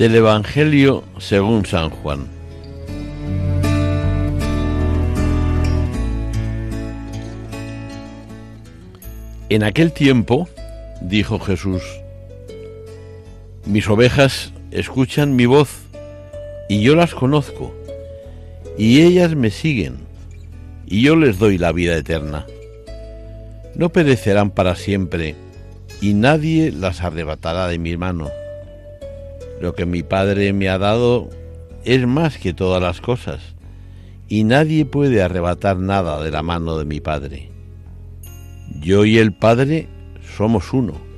Del Evangelio según San Juan. En aquel tiempo, dijo Jesús, mis ovejas escuchan mi voz y yo las conozco y ellas me siguen y yo les doy la vida eterna. No perecerán para siempre y nadie las arrebatará de mi mano. Lo que mi Padre me ha dado es más que todas las cosas, y nadie puede arrebatar nada de la mano de mi Padre. Yo y el Padre somos uno.